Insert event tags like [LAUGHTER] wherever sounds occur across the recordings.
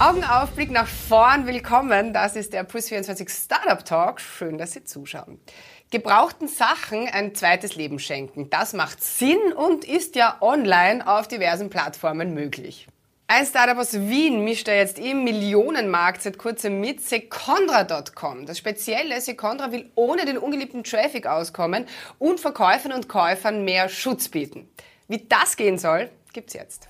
Augenaufblick nach vorn, willkommen. Das ist der Plus24 Startup Talk. Schön, dass Sie zuschauen. Gebrauchten Sachen ein zweites Leben schenken, das macht Sinn und ist ja online auf diversen Plattformen möglich. Ein Startup aus Wien mischt da jetzt im Millionenmarkt seit kurzem mit Secondra.com. Das spezielle Secondra will ohne den ungeliebten Traffic auskommen und Verkäufern und Käufern mehr Schutz bieten. Wie das gehen soll, gibt's jetzt.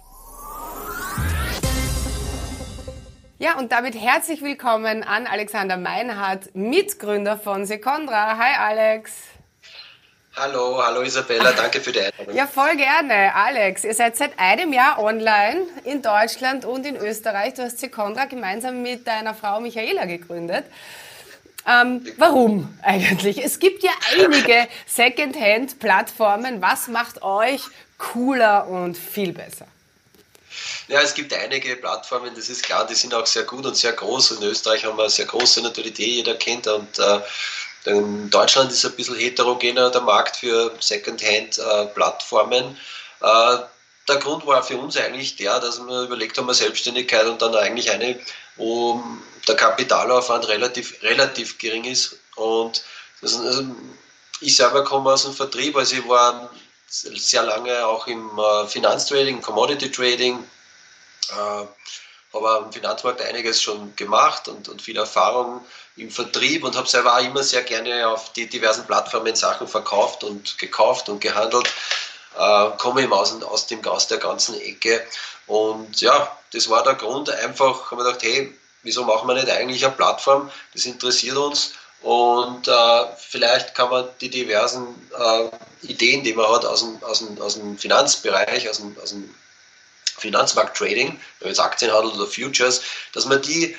Ja, und damit herzlich willkommen an Alexander Meinhardt, Mitgründer von Secondra. Hi Alex. Hallo, hallo Isabella, danke für die Einladung. Ja, voll gerne. Alex, ihr seid seit einem Jahr online in Deutschland und in Österreich. Du hast Secondra gemeinsam mit deiner Frau Michaela gegründet. Ähm, warum eigentlich? Es gibt ja einige [LAUGHS] Secondhand-Plattformen. Was macht euch cooler und viel besser? Ja, es gibt einige Plattformen, das ist klar, die sind auch sehr gut und sehr groß. In Österreich haben wir eine sehr große natürlich, die jeder kennt. Und äh, in Deutschland ist ein bisschen heterogener der Markt für Secondhand-Plattformen. Äh, der Grund war für uns eigentlich der, dass wir überlegt haben, Selbstständigkeit und dann eigentlich eine, wo der Kapitalaufwand relativ, relativ gering ist. Und das, also ich selber komme aus dem Vertrieb, also ich war sehr lange auch im äh, Finanztrading, Commodity Trading, äh, habe am Finanzmarkt einiges schon gemacht und, und viel Erfahrung im Vertrieb und habe selber auch immer sehr gerne auf die diversen Plattformen Sachen verkauft und gekauft und gehandelt. Äh, komme eben aus, aus dem Gas der ganzen Ecke. Und ja, das war der Grund. Einfach haben wir gedacht, hey, wieso machen wir nicht eigentlich eine Plattform? Das interessiert uns. Und äh, vielleicht kann man die diversen äh, Ideen, die man hat aus dem, aus dem, aus dem Finanzbereich, aus dem, aus dem Finanzmarkt-Trading, wenn jetzt Aktienhandel oder Futures, dass man die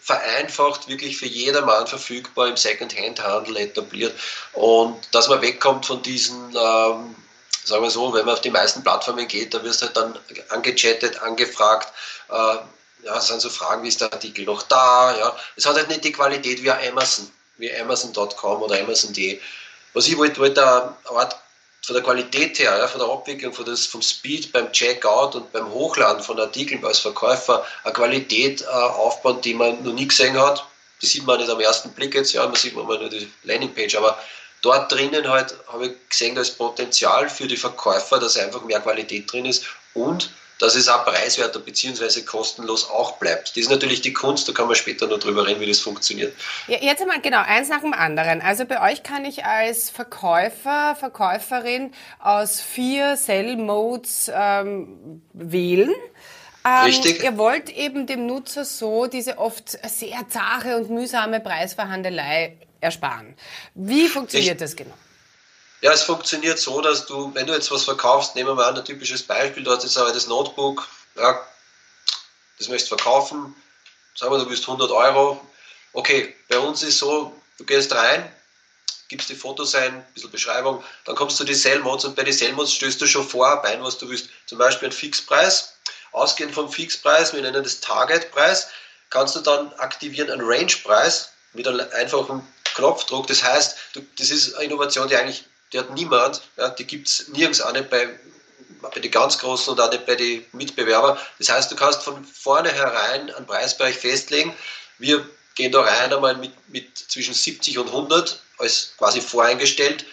vereinfacht wirklich für jedermann verfügbar im Second-Hand-Handel etabliert und dass man wegkommt von diesen, ähm, sagen wir so, wenn man auf die meisten Plattformen geht, da wirst du halt dann angechattet, angefragt, äh, ja, es sind so Fragen, wie ist der Artikel noch da, ja, es hat halt nicht die Qualität wie Amazon, wie Amazon.com oder Amazon.de. Was ich wollte, wollte eine Art von der Qualität her, ja, von der Abwicklung, von das, vom Speed beim Checkout und beim Hochladen von Artikeln als Verkäufer eine Qualität äh, aufbauen, die man noch nie gesehen hat. Die sieht man nicht am ersten Blick jetzt, ja, man sieht man nur die Landingpage, aber dort drinnen halt habe ich gesehen, da ist Potenzial für die Verkäufer, dass einfach mehr Qualität drin ist und dass es auch preiswerter bzw. kostenlos auch bleibt. Das ist natürlich die Kunst, da kann man später noch drüber reden, wie das funktioniert. Ja, jetzt einmal genau, eins nach dem anderen. Also bei euch kann ich als Verkäufer, Verkäuferin aus vier Sell-Modes ähm, wählen. Ähm, Richtig. Ihr wollt eben dem Nutzer so diese oft sehr zahre und mühsame Preisverhandelei ersparen. Wie funktioniert ich, das genau? Ja, es funktioniert so, dass du, wenn du jetzt was verkaufst, nehmen wir mal ein typisches Beispiel, du hast jetzt aber das Notebook, ja, das möchtest verkaufen, sagen wir, du bist 100 Euro. Okay, bei uns ist so, du gehst rein, gibst die Fotos ein, ein bisschen Beschreibung, dann kommst du die Sell-Modes und bei den Sell-Modes stößt du schon vor ein, was du willst. Zum Beispiel einen Fixpreis. Ausgehend vom Fixpreis, wir nennen das Target-Preis, kannst du dann aktivieren einen Range-Preis mit einem einfachen Knopfdruck. Das heißt, du, das ist eine Innovation, die eigentlich die hat niemand, ja, die gibt es nirgends auch nicht bei, bei den ganz Großen und auch nicht bei den Mitbewerbern. Das heißt, du kannst von vornherein einen Preisbereich festlegen. Wir gehen da rein einmal mit, mit zwischen 70 und 100 als quasi voreingestellt.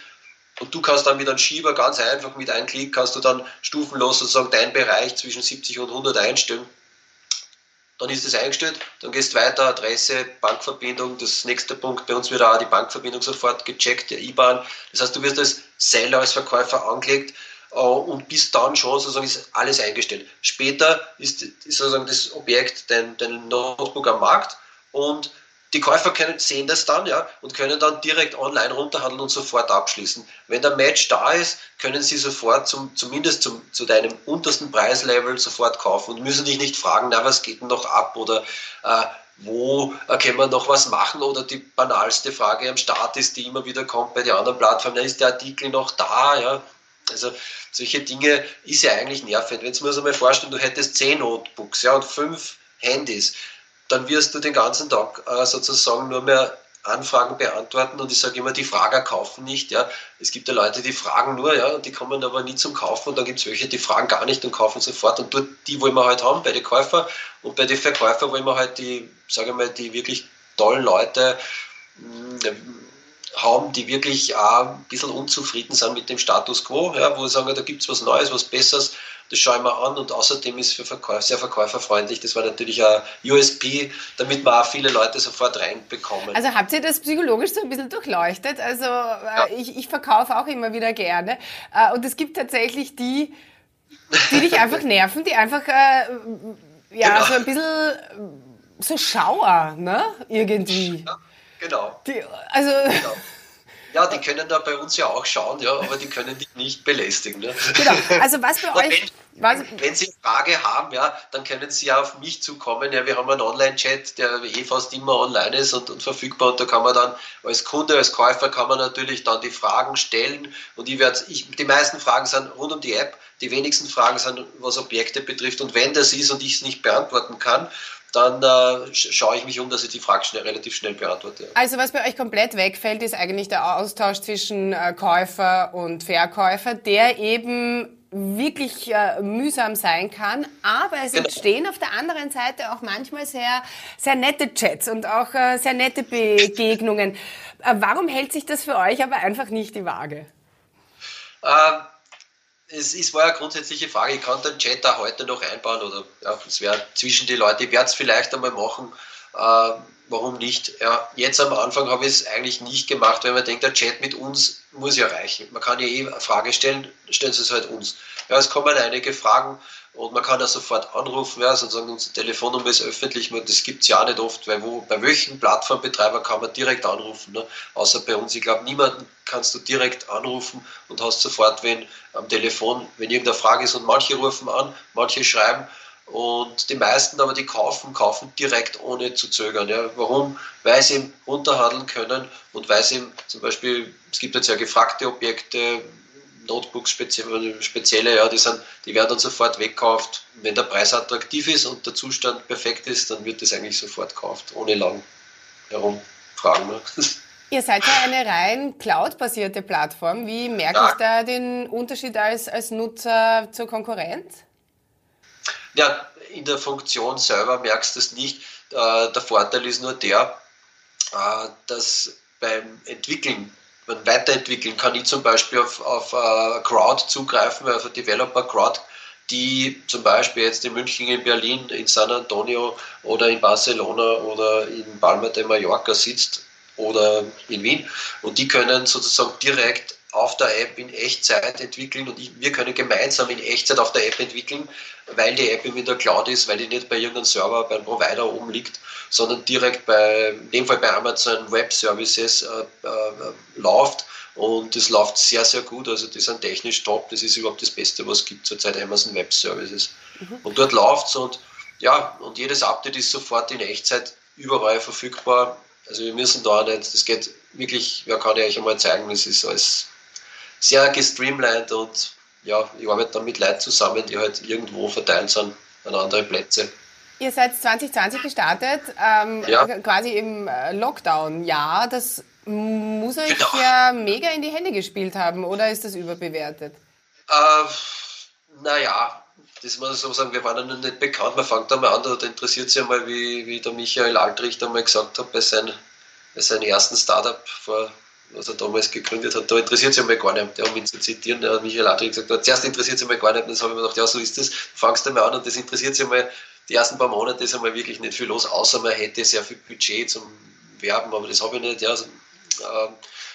Und du kannst dann mit einem Schieber ganz einfach mit einem Klick kannst du dann stufenlos sozusagen deinen Bereich zwischen 70 und 100 einstellen dann ist es eingestellt, dann gehst weiter, Adresse, Bankverbindung, das nächste Punkt, bei uns wird auch die Bankverbindung sofort gecheckt, der IBAN. Das heißt, du wirst als Seller, als Verkäufer angelegt äh, und bis dann schon sozusagen ist alles eingestellt. Später ist, ist sozusagen das Objekt dein, dein Notebook am Markt und die Käufer können, sehen das dann ja, und können dann direkt online runterhandeln und sofort abschließen. Wenn der Match da ist, können sie sofort zum, zumindest zum, zu deinem untersten Preislevel sofort kaufen und müssen dich nicht fragen, na, was geht denn noch ab oder äh, wo äh, können wir noch was machen oder die banalste Frage am Start ist, die immer wieder kommt bei den anderen Plattformen, ist der Artikel noch da? Ja? Also solche Dinge ist ja eigentlich nervend. Wenn du mir so mal vorstellen, du hättest zehn Notebooks ja, und fünf Handys, dann wirst du den ganzen Tag äh, sozusagen nur mehr Anfragen beantworten und ich sage immer, die Frager kaufen nicht. Ja. Es gibt ja Leute, die fragen nur, ja, und die kommen aber nie zum Kaufen und dann gibt es welche, die fragen gar nicht und kaufen sofort. Und dort, die wollen wir halt haben bei den Käufer und bei den Verkäufern wollen wir halt die, sage ich mal, die wirklich tollen Leute mh, hm, haben, die wirklich auch ein bisschen unzufrieden sind mit dem Status quo, ja, wo sie sagen, da gibt es was Neues, was Besseres, das schaue ich mir an und außerdem ist es Verkäufer, sehr verkäuferfreundlich. Das war natürlich ein USP, damit wir auch viele Leute sofort reinbekommen. Also habt ihr das psychologisch so ein bisschen durchleuchtet? Also äh, ja. ich, ich verkaufe auch immer wieder gerne äh, und es gibt tatsächlich die, die dich einfach [LAUGHS] nerven, die einfach äh, ja genau. so ein bisschen so Schauer, ne? Irgendwie. Ja, genau. Die, also genau. Ja, die können da bei uns ja auch schauen, ja, aber die können dich nicht belästigen. Ne? Genau. Also was bei [LAUGHS] euch. Wenn, wenn, Sie eine Frage haben, ja, dann können Sie ja auf mich zukommen. Ja, wir haben einen Online-Chat, der eh fast immer online ist und, und, verfügbar. Und da kann man dann als Kunde, als Käufer kann man natürlich dann die Fragen stellen. Und ich werde, die meisten Fragen sind rund um die App. Die wenigsten Fragen sind, was Objekte betrifft. Und wenn das ist und ich es nicht beantworten kann, dann äh, schaue ich mich um, dass ich die Frage schnell, relativ schnell beantworte. Also was bei euch komplett wegfällt, ist eigentlich der Austausch zwischen äh, Käufer und Verkäufer, der eben wirklich äh, mühsam sein kann, aber es genau. entstehen auf der anderen Seite auch manchmal sehr, sehr nette Chats und auch äh, sehr nette Begegnungen. Äh, warum hält sich das für euch aber einfach nicht die Waage? Ähm, es, es war ja grundsätzliche Frage, ich kann den Chat auch heute noch einbauen oder ja, es wäre zwischen die Leute, ich werde es vielleicht einmal machen, äh, warum nicht? Ja, jetzt am Anfang habe ich es eigentlich nicht gemacht, weil man denkt, der Chat mit uns muss ja reichen. Man kann ja eh eine Frage stellen, stellen Sie es halt uns. Ja, es kommen einige Fragen und man kann ja sofort anrufen, ja, sozusagen unsere Telefonnummer ist öffentlich, das gibt es ja auch nicht oft, weil wo, bei welchen Plattformbetreiber kann man direkt anrufen, ne? außer bei uns. Ich glaube, niemanden kannst du direkt anrufen und hast sofort wen am Telefon, wenn irgendeine Frage ist und manche rufen an, manche schreiben und die meisten aber, die kaufen, kaufen direkt ohne zu zögern. Ja. Warum? Weil sie eben runterhandeln können und weil sie eben zum Beispiel, es gibt jetzt ja gefragte Objekte, Notebooks spezielle, spezielle ja, die, sind, die werden dann sofort wegkauft. Wenn der Preis attraktiv ist und der Zustand perfekt ist, dann wird das eigentlich sofort gekauft, ohne lang herumfragen. Ne? [LAUGHS] Ihr seid ja eine rein cloud-basierte Plattform. Wie merke ja. ich da den Unterschied als, als Nutzer zur Konkurrenz? Ja, in der Funktion selber merkst du es nicht. Äh, der Vorteil ist nur der, äh, dass beim Entwickeln man weiterentwickeln kann. Ich zum Beispiel auf, auf uh, Crowd zugreifen, auf eine Developer Crowd, die zum Beispiel jetzt in München, in Berlin, in San Antonio oder in Barcelona oder in Palma de Mallorca sitzt oder in Wien. Und die können sozusagen direkt auf der App in Echtzeit entwickeln und wir können gemeinsam in Echtzeit auf der App entwickeln, weil die App in der Cloud ist, weil die nicht bei irgendeinem Server, beim Provider oben liegt, sondern direkt bei, in dem Fall bei Amazon Web Services äh, äh, läuft und das läuft sehr, sehr gut. Also die sind technisch top. Das ist überhaupt das Beste, was es gibt zurzeit Amazon Web Services. Mhm. Und dort läuft es und ja, und jedes Update ist sofort in Echtzeit überall verfügbar. Also wir müssen da nicht, das geht wirklich, wer kann ich euch einmal zeigen, das ist alles sehr gestreamlined und ja, ich arbeite dann mit Leuten zusammen, die halt irgendwo verteilt sind an andere Plätze. Ihr seid 2020 gestartet, ähm, ja. quasi im äh, Lockdown-Jahr. Das muss euch genau. ja mega in die Hände gespielt haben, oder ist das überbewertet? Äh, naja, das muss ich so sagen, wir waren ja noch nicht bekannt. Man fängt einmal an, da interessiert sich einmal, wie, wie der Michael Altricht einmal gesagt hat bei, sein, bei seinem ersten Startup vor was er damals gegründet hat, da interessiert sich einmal gar nicht, um ihn zu zitieren, der Michael Adrich gesagt hat, zuerst interessiert sich einmal gar nicht, und dann habe ich mir gedacht, ja, so ist das, fangst du einmal an und das interessiert sich einmal, die ersten paar Monate ist einmal wirklich nicht viel los, außer man hätte sehr viel Budget zum Werben, aber das habe ich nicht, ja, also, äh,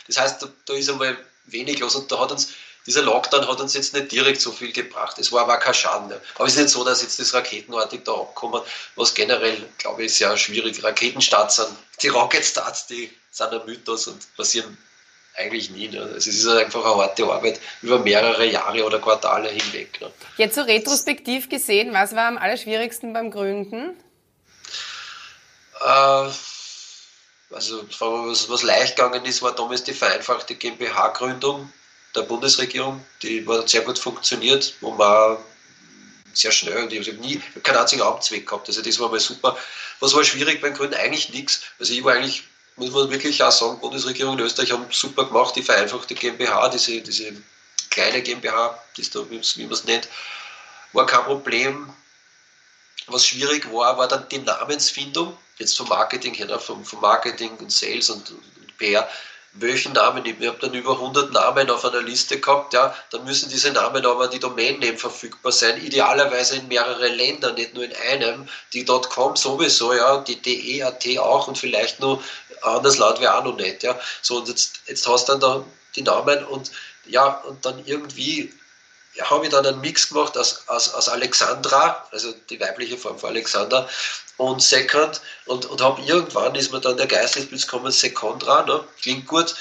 das heißt, da, da ist einmal wenig los und da hat uns, dieser Lockdown hat uns jetzt nicht direkt so viel gebracht. Es war aber kein Schaden. Ne? Aber es ist nicht so, dass jetzt das raketenartig da abkommt, was generell, glaube ich, sehr schwierig. Raketenstarts sind, die Rocket Starts, die sind ein Mythos und passieren eigentlich nie. Ne? Also es ist einfach eine harte Arbeit über mehrere Jahre oder Quartale hinweg. Ne? Jetzt so retrospektiv gesehen, was war am allerschwierigsten beim Gründen? Äh, also was, was leicht gegangen ist, war damals die vereinfachte GmbH-Gründung der Bundesregierung. Die hat sehr gut funktioniert, wo man sehr schnell und ich habe nie keinen einzigen Amtsweg gehabt. Also das war mal super. Was war schwierig beim Gründen? Eigentlich nichts. Also ich war eigentlich muss man wirklich auch sagen, Bundesregierung in Österreich haben super gemacht, die vereinfachte GmbH, diese, diese kleine GmbH, das da, wie man es nennt, war kein Problem. Was schwierig war, war dann die Namensfindung, jetzt vom Marketing her, vom, vom Marketing und Sales und, und PR welchen Namen Ich habe dann über 100 Namen auf einer Liste gehabt, ja, dann müssen diese Namen aber die Domain-Name verfügbar sein, idealerweise in mehreren Ländern, nicht nur in einem, die .com sowieso, ja, die DE.at auch und vielleicht nur anderes Land wäre auch noch nicht, ja. So, und jetzt, jetzt hast du dann da die Namen und ja, und dann irgendwie ja, habe ich dann einen Mix gemacht aus, aus, aus Alexandra, also die weibliche Form von Alexander, und Second und, und habe irgendwann ist mir dann der Geist des Bilds gekommen, Secondra, ne? klingt gut.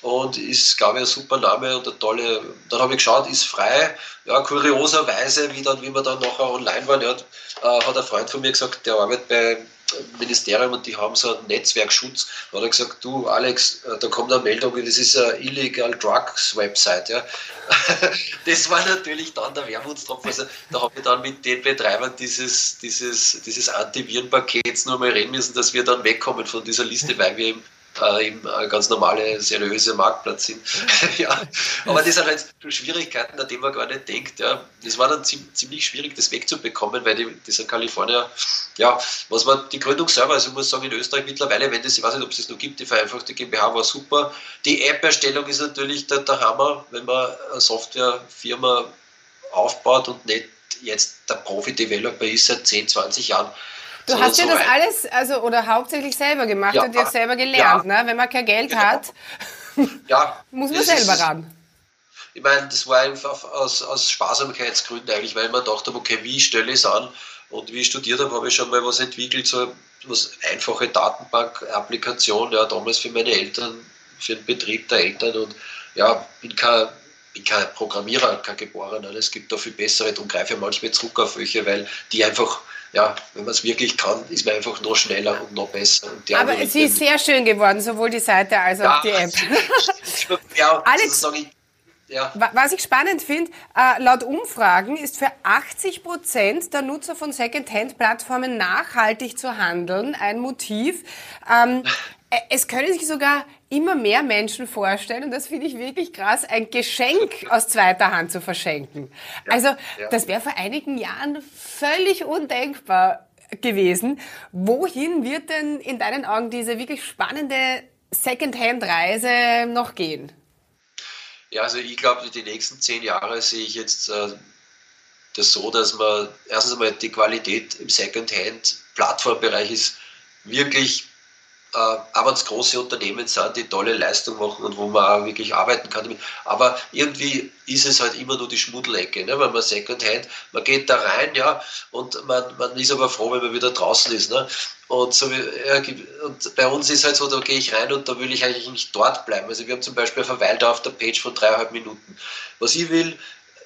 Und ist, glaube ich, ein super Name und eine tolle, dann habe ich geschaut, ist frei, ja, kurioserweise, wie, dann, wie wir dann nachher online waren, ja, äh, hat ein Freund von mir gesagt, der arbeitet bei Ministerium und die haben so einen Netzwerkschutz. Da hat er gesagt, du Alex, äh, da kommt eine Meldung, das ist eine Illegal Drugs Website. Ja. [LAUGHS] Das war natürlich dann der Wermutstropfen. Also, da habe ich dann mit den Betreibern dieses, dieses, dieses Antivirenpakets nur mal reden müssen, dass wir dann wegkommen von dieser Liste, weil wir eben äh, eben ein ganz normale, seriöse Marktplatz sind. [LAUGHS] ja. Aber das sind halt Schwierigkeiten, an die man gar nicht denkt. Ja. Das war dann ziemlich schwierig, das wegzubekommen, weil die, dieser Kalifornier, ja, was war die Gründung selber, also ich muss sagen, in Österreich mittlerweile, wenn das, ich weiß nicht, ob es das noch gibt, die vereinfachte GmbH war super. Die App-Erstellung ist natürlich der, der Hammer, wenn man eine Softwarefirma aufbaut und nicht jetzt der Profi-Developer ist seit 10, 20 Jahren Du so hast ja das alles, also oder hauptsächlich selber gemacht ja, und dir selber gelernt, ja, ne? Wenn man kein Geld genau. hat, ja, [LAUGHS] muss man selber ist, ran. Ich meine, das war einfach aus, aus Sparsamkeitsgründen eigentlich, weil man dachte, okay, wie stelle ich es an? Und wie ich studiert habe, habe ich schon mal was entwickelt, so was einfache Datenbank-Applikation, ja, damals für meine Eltern, für den Betrieb der Eltern und ja, bin kein, bin kein Programmierer, kein Geborener. Es gibt da viel bessere, darum greife ich manchmal zurück auf welche, weil die einfach ja, wenn man es wirklich kann, ist man einfach noch schneller und noch besser. Aber sie ist sehr schön geworden, sowohl die Seite als auch ja, die App. ja, [LAUGHS] Alex, ja. Was ich spannend finde, äh, laut Umfragen ist für 80 Prozent der Nutzer von Secondhand-Plattformen nachhaltig zu handeln ein Motiv. Ähm, [LAUGHS] es können sich sogar immer mehr Menschen vorstellen, und das finde ich wirklich krass, ein Geschenk aus zweiter Hand zu verschenken. Ja, also ja. das wäre vor einigen Jahren völlig undenkbar gewesen. Wohin wird denn in deinen Augen diese wirklich spannende Secondhand-Reise noch gehen? Ja, also ich glaube, die nächsten zehn Jahre sehe ich jetzt äh, das so, dass man erstens einmal die Qualität im Secondhand-Plattformbereich ist wirklich aber es große Unternehmen sind, die tolle Leistung machen und wo man auch wirklich arbeiten kann. Aber irgendwie ist es halt immer nur die Schmuddelecke, ne? wenn man Secondhand, man geht da rein, ja, und man, man ist aber froh, wenn man wieder draußen ist. Ne? Und, so, ja, und bei uns ist halt so, da gehe ich rein und da will ich eigentlich nicht dort bleiben. Also wir haben zum Beispiel verweilt auf der Page von dreieinhalb Minuten. Was ich will,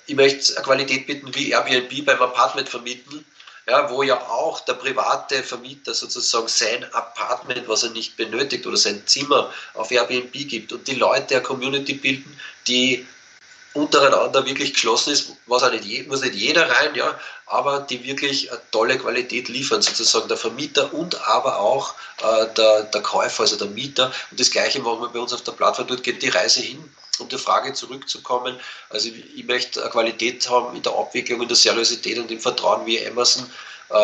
ich möchte eine Qualität bieten wie Airbnb beim Apartment vermieten ja, wo ja auch der private Vermieter sozusagen sein Apartment, was er nicht benötigt oder sein Zimmer auf Airbnb gibt und die Leute eine Community bilden, die untereinander wirklich geschlossen ist, was auch nicht, muss nicht jeder rein, ja, aber die wirklich eine tolle Qualität liefern, sozusagen der Vermieter und aber auch äh, der, der Käufer, also der Mieter. Und das Gleiche machen wir bei uns auf der Plattform, dort geht die Reise hin um der Frage zurückzukommen, also ich möchte eine Qualität haben in der Abwicklung, in der Seriosität und im Vertrauen wie Amazon. Äh,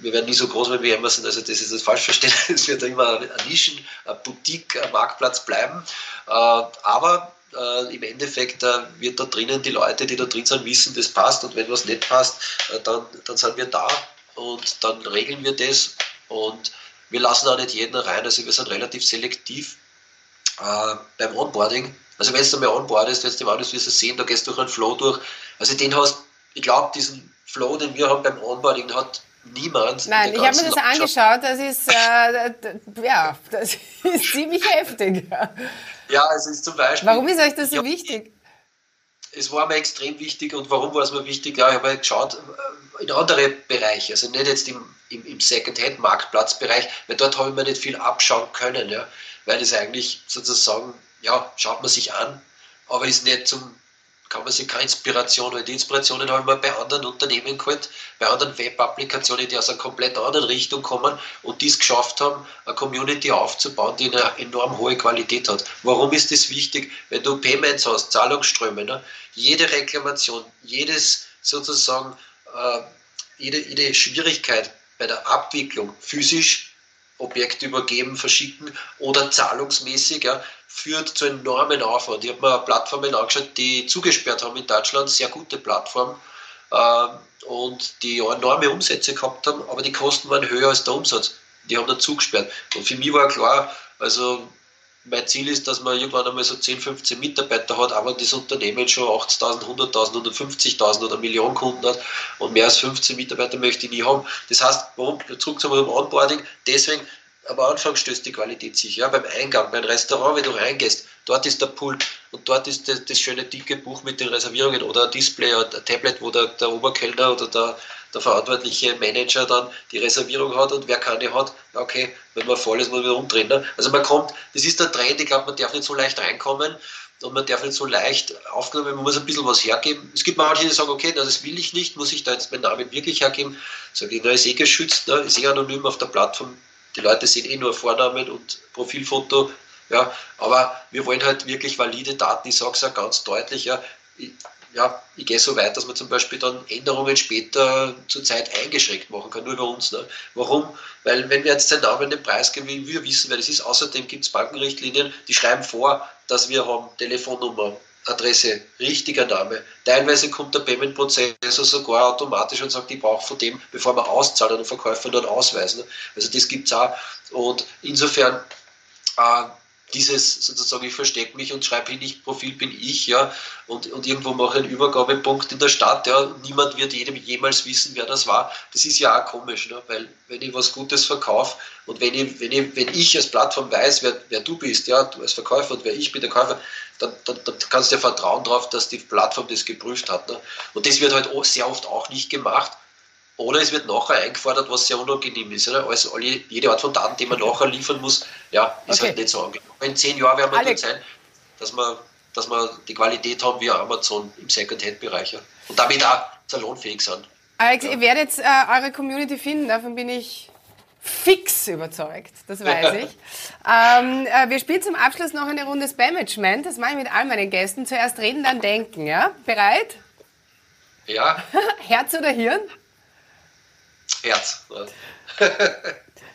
wir werden nie so groß wie Amazon, also das ist das falsch verstehen. [LAUGHS] Es wird immer ein Nischen, ein Boutique, ein Marktplatz bleiben. Äh, aber äh, im Endeffekt wird da drinnen die Leute, die da drin sind, wissen, das passt. Und wenn was nicht passt, dann, dann sind wir da und dann regeln wir das. Und wir lassen auch nicht jeden rein, also wir sind relativ selektiv beim Onboarding. Also wenn du mal onboardest, wenn du mal wirst du sehen, da gehst du durch einen Flow durch. Also den hast, ich glaube, diesen Flow, den wir haben beim Onboarding, hat niemand. Nein, ich habe mir das angeschaut, das ist, äh, ja, das ist [LAUGHS] ziemlich heftig. Ja, es ist zum Beispiel. Warum ist euch das so wichtig? Es war mir extrem wichtig und warum war es mir wichtig? Ja, ich habe halt geschaut äh, in andere Bereiche, also nicht jetzt im, im, im Second-Hand-Marktplatzbereich, weil dort habe ich mir nicht viel abschauen können, ja, weil es eigentlich sozusagen ja, schaut man sich an, aber ist nicht zum kann man sich keine Inspiration holen. Die Inspirationen haben wir bei anderen Unternehmen geholt, bei anderen Web-Applikationen, die aus einer komplett anderen Richtung kommen und die es geschafft haben, eine Community aufzubauen, die eine enorm hohe Qualität hat. Warum ist das wichtig? Wenn du Payments hast, Zahlungsströme, ne? jede Reklamation, jedes sozusagen, äh, jede, jede Schwierigkeit bei der Abwicklung physisch Objekt übergeben, verschicken oder zahlungsmäßig, ja, führt zu enormen Aufwand. Ich habe mir Plattformen angeschaut, die zugesperrt haben in Deutschland, sehr gute Plattformen äh, und die enorme Umsätze gehabt haben, aber die Kosten waren höher als der Umsatz. Die haben dann zugesperrt. Und für mich war klar, also mein Ziel ist, dass man irgendwann einmal so 10, 15 Mitarbeiter hat, aber das Unternehmen schon 80.000, 100.000, 150.000 oder Millionen Kunden hat und mehr als 15 Mitarbeiter möchte ich nie haben. Das heißt, warum, zurück zum Onboarding, deswegen am Anfang stößt die Qualität sich. Ja, beim Eingang, beim Restaurant, wenn du reingehst, dort ist der Pult und dort ist das, das schöne dicke Buch mit den Reservierungen oder ein Display oder ein Tablet, wo der, der Oberkellner oder der, der verantwortliche Manager dann die Reservierung hat und wer keine hat, okay, wenn man voll ist, muss man wieder umdrehen. Ne? Also man kommt, das ist der Trend, ich glaube, man darf nicht so leicht reinkommen und man darf nicht so leicht aufgenommen, man muss ein bisschen was hergeben. Es gibt manche, die sagen, okay, das will ich nicht, muss ich da jetzt meinen Namen wirklich hergeben? Sage ich, na, ist eh geschützt, ne? ist eh anonym auf der Plattform, die Leute sehen eh nur Vornamen und Profilfoto. Ja, aber wir wollen halt wirklich valide Daten. Ich sage es ja ganz deutlich. Ja, ja, ich gehe so weit, dass man zum Beispiel dann Änderungen später zur Zeit eingeschränkt machen kann, nur über uns. Ne? Warum? Weil wenn wir jetzt den Namen den Preis geben, wie wir wissen, wer das ist, außerdem gibt es Bankenrichtlinien, die schreiben vor, dass wir haben Telefonnummer, Adresse, richtiger Name. Teilweise kommt der Payment-Prozessor sogar automatisch und sagt, ich brauche von dem, bevor man auszahlt, einen Verkäufer nur einen Ausweis. Ne? Also das gibt es auch. Und insofern äh, dieses sozusagen, ich verstecke mich und schreibe hin, ich Profil bin ich, ja, und, und irgendwo mache einen Übergabepunkt in der Stadt, ja, niemand wird jedem jemals wissen, wer das war. Das ist ja auch komisch, ne? weil wenn ich was Gutes verkaufe und wenn ich, wenn ich, wenn ich als Plattform weiß, wer, wer du bist, ja, du als Verkäufer und wer ich bin, der Käufer, dann, dann, dann kannst du ja vertrauen darauf, dass die Plattform das geprüft hat. Ne? Und das wird halt sehr oft auch nicht gemacht. Oder es wird nachher eingefordert, was sehr unangenehm ist. Oder? Also alle, jede Art von Daten, die man nachher liefern muss, ja, ist okay. halt nicht so angenehm. In zehn Jahren werden wir dort sein, dass wir, dass wir die Qualität haben wie Amazon im Second-Hand-Bereich. Ja. Und damit auch salonfähig sind. Alex, ja. ihr werdet äh, eure Community finden, davon bin ich fix überzeugt, das weiß [LAUGHS] ich. ähm, äh, wir spielen zum Abschluss noch eine Runde Spamagement. Das mache ich mit all meinen Gästen. Zuerst reden, dann denken. Ja? Bereit? Ja. [LAUGHS] Herz oder Hirn? Herz.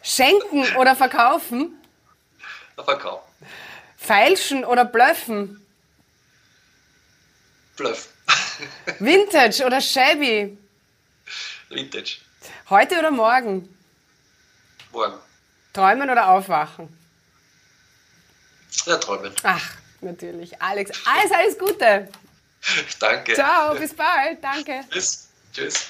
Schenken oder verkaufen? Verkaufen. Feilschen oder blöffen? Bluff. Vintage oder shabby? Vintage. Heute oder morgen? Morgen. Träumen oder aufwachen? Ja, träumen. Ach, natürlich. Alex, alles, alles Gute. Danke. Ciao, bis bald. Danke. Tschüss. Tschüss.